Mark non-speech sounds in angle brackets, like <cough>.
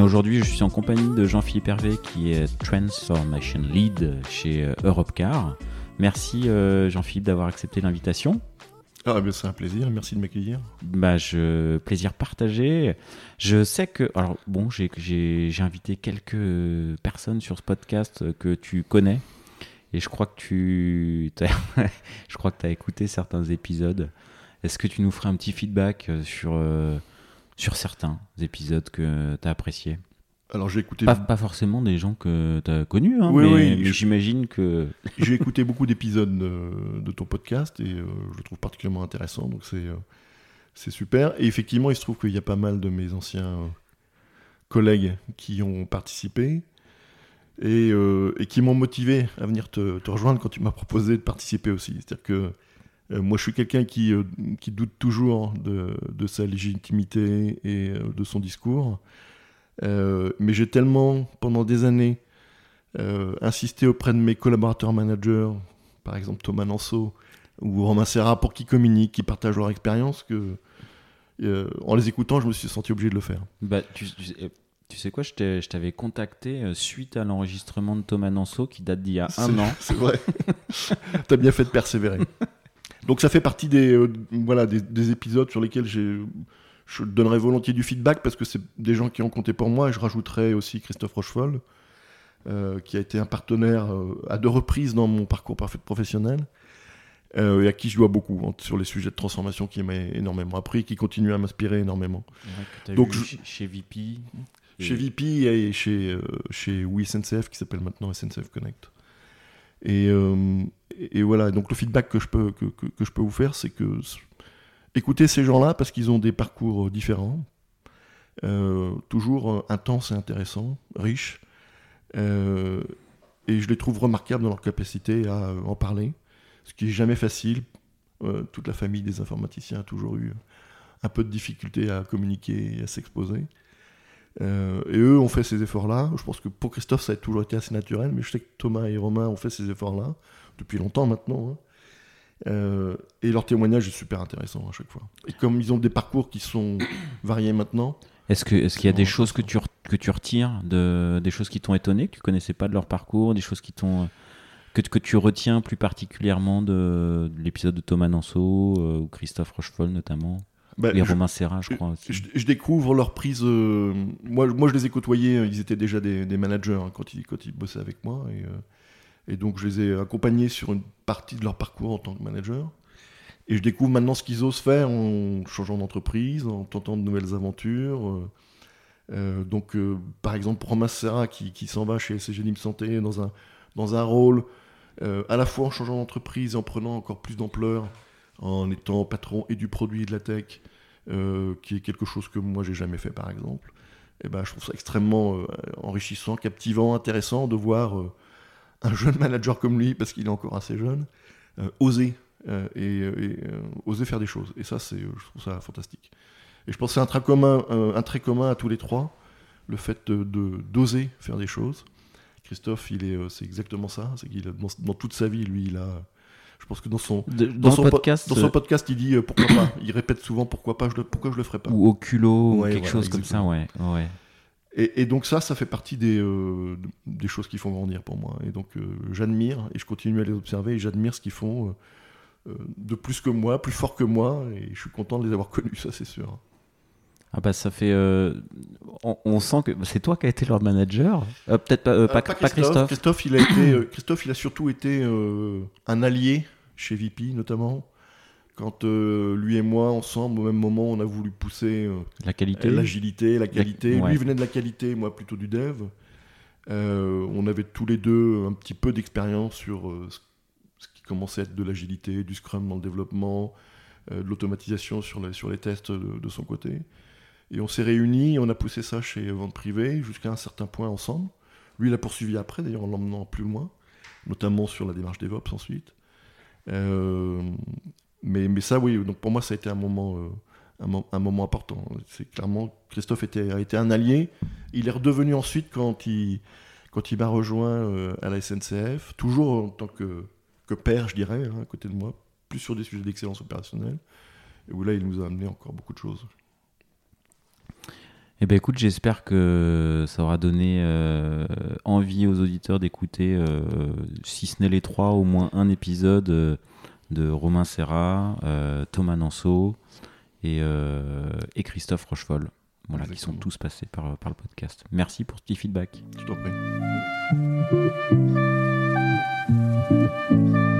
aujourd'hui, je suis en compagnie de Jean-Philippe Hervé, qui est Transformation Lead chez euh, Europcar. Merci euh, Jean-Philippe d'avoir accepté l'invitation. Ah, ben c'est un plaisir, merci de m'accueillir. Bah, je, plaisir partagé. Je sais que, alors bon, j'ai invité quelques personnes sur ce podcast que tu connais, et je crois que tu, <laughs> je crois que tu as écouté certains épisodes. Est-ce que tu nous ferais un petit feedback sur sur certains épisodes que tu as appréciés alors j'ai écouté pas, pas, forcément des gens que tu as connus, hein, oui, mais, oui, j'imagine que j'ai <laughs> écouté beaucoup d'épisodes de, ton podcast et euh, je le trouve particulièrement intéressant, donc c'est euh, c'est super. Et effectivement, il se trouve qu'il y a pas mal de mes anciens euh, collègues qui ont participé et, et qui m'ont motivé à venir te, te rejoindre quand tu m'as proposé de participer aussi. C'est-à-dire que moi, je suis quelqu'un qui, euh, qui, doute toujours de, de, sa légitimité et euh, de son discours. mais j'ai tellement, pendant des années, insisté auprès de mes collaborateurs managers, par exemple Thomas Nanceau ou Romain Serra, pour qu'ils communiquent, qu'ils partagent leur expérience, que en les écoutant, je me suis senti obligé de le faire. Bah, tu, tu, sais quoi, je t'avais contacté suite à l'enregistrement de Thomas Nanceau qui date d'il y a un an. C'est vrai. <laughs> T'as bien fait de persévérer. <laughs> Donc ça fait partie des, euh, voilà, des, épisodes sur lesquels je donnerai volontiers du feedback parce que c'est des gens qui ont compté pour moi et je rajouterai aussi Christophe Rochefol, euh, qui a été un partenaire euh, à deux reprises dans mon parcours professionnel et à qui je dois beaucoup hein, sur les sujets de transformation qui m'a énormément appris, qui continue à m'inspirer énormément. Donc chez VP Chez VP et chez, chez Oui SNCF qui s'appelle maintenant SNCF Connect. Et, et, voilà, donc le feedback que je peux, que, que, je peux vous faire, c'est que écoutez ces gens-là parce qu'ils ont des parcours différents, euh, toujours euh, intenses et intéressants, riches, euh, et je les trouve remarquables dans leur capacité à en parler, ce qui n'est jamais facile. toute la famille des informaticiens a toujours eu un peu de difficulté à communiquer et à s'exposer. Et eux ont fait ces efforts-là. Je pense que pour Christophe, ça a toujours été assez naturel, mais je sais que Thomas et Romain ont fait ces efforts-là depuis longtemps maintenant. Hein. Euh, et leur témoignage est super intéressant à chaque fois. Et comme ils ont des parcours qui sont <coughs> variés maintenant. Est-ce qu'il est y a des choses que tu, que tu retires, de, des choses qui t'ont étonné, que tu connaissais pas de leur parcours, des choses qui t'ont que, que tu retiens plus particulièrement de, l'épisode de Thomas Nanceau euh, ou Christophe Rochefol notamment? Bah, et Romain Serra, je crois. Aussi. Je, découvre leur prise. Euh, moi, moi, je les ai côtoyés. Ils étaient déjà des, managers hein, quand, ils, quand ils bossaient avec moi. Et, et donc, je les ai accompagnés sur une partie de leur parcours en tant que manager. Et je découvre maintenant ce qu'ils osent faire en changeant d'entreprise, en tentant de nouvelles aventures. Euh, euh, donc, euh, par exemple, Romain Serra qui, qui s'en va chez SCG Santé dans un, dans un rôle à la fois en changeant d'entreprise et en prenant encore plus d'ampleur, en étant patron et du produit de la tech, qui est quelque chose que moi j'ai jamais fait par exemple. Et ben, je trouve ça extrêmement enrichissant, captivant, intéressant de voir un jeune manager comme lui, parce qu'il est encore assez jeune, euh, oser euh, et, euh, oser faire des choses. Et ça, c'est, je trouve ça fantastique. Et je pense que c'est un trait commun, un trait commun à tous les trois, le fait de, d'oser faire des choses. Christophe, il est, c'est exactement ça. C'est qu'il dans, toute sa vie, lui, il a. Je pense que dans son, dans, son podcast, dans son podcast, il dit pourquoi pas. Il répète souvent pourquoi pas, je le, pourquoi je le ferais pas. Ou au culot, ou quelque chose comme ça, ouais. ouais. Et, donc ça, ça fait partie des, euh, des choses qui font grandir pour moi. Et donc euh, j'admire et je continue à les observer et j'admire ce qu'ils font euh, de plus que moi, plus fort que moi. Et je suis content de les avoir connus, <laughs> ça c'est sûr. Ah bah ça fait, on, sent que c'est toi qui as été leur manager? Peut-être pas, pas, pas, Christophe? Christophe. il a été, Christophe, il a surtout été un allié chez VP notamment quand euh, lui et moi, ensemble, au même moment, on a voulu pousser euh, la qualité, l'agilité, la qualité. Lui venait de la qualité, moi plutôt du dev. Euh, on avait tous les deux un petit peu d'expérience sur ce qui commençait à être de l'agilité, du scrum dans le développement, de l'automatisation sur, les, sur les tests de, son côté. Et on s'est réunis, on a poussé ça chez Vente Privée jusqu'à un certain point ensemble. Lui, il a poursuivi après, d'ailleurs, en l'emmenant plus loin, notamment sur la démarche DevOps ensuite. Euh, mais, mais ça, oui, donc pour moi, ça a été un moment, euh, un, moment important. C'est clairement, Christophe était, a été un allié. Il est redevenu ensuite quand il, quand il m'a rejoint euh, à la SNCF, toujours en tant que, que père, je dirais, hein, à côté de moi, plus sur des sujets d'excellence opérationnelle, et où là, il nous a amené encore beaucoup de choses. Eh ben écoute, j'espère que ça aura donné euh, envie aux auditeurs d'écouter, euh, si ce n'est les trois, au moins un épisode euh, de Romain Serra, Thomas Nanceau et, et Christophe Rochefol. Voilà, qui sont tous passés par, par le podcast. Merci pour ce petit feedback. Je t'en prie.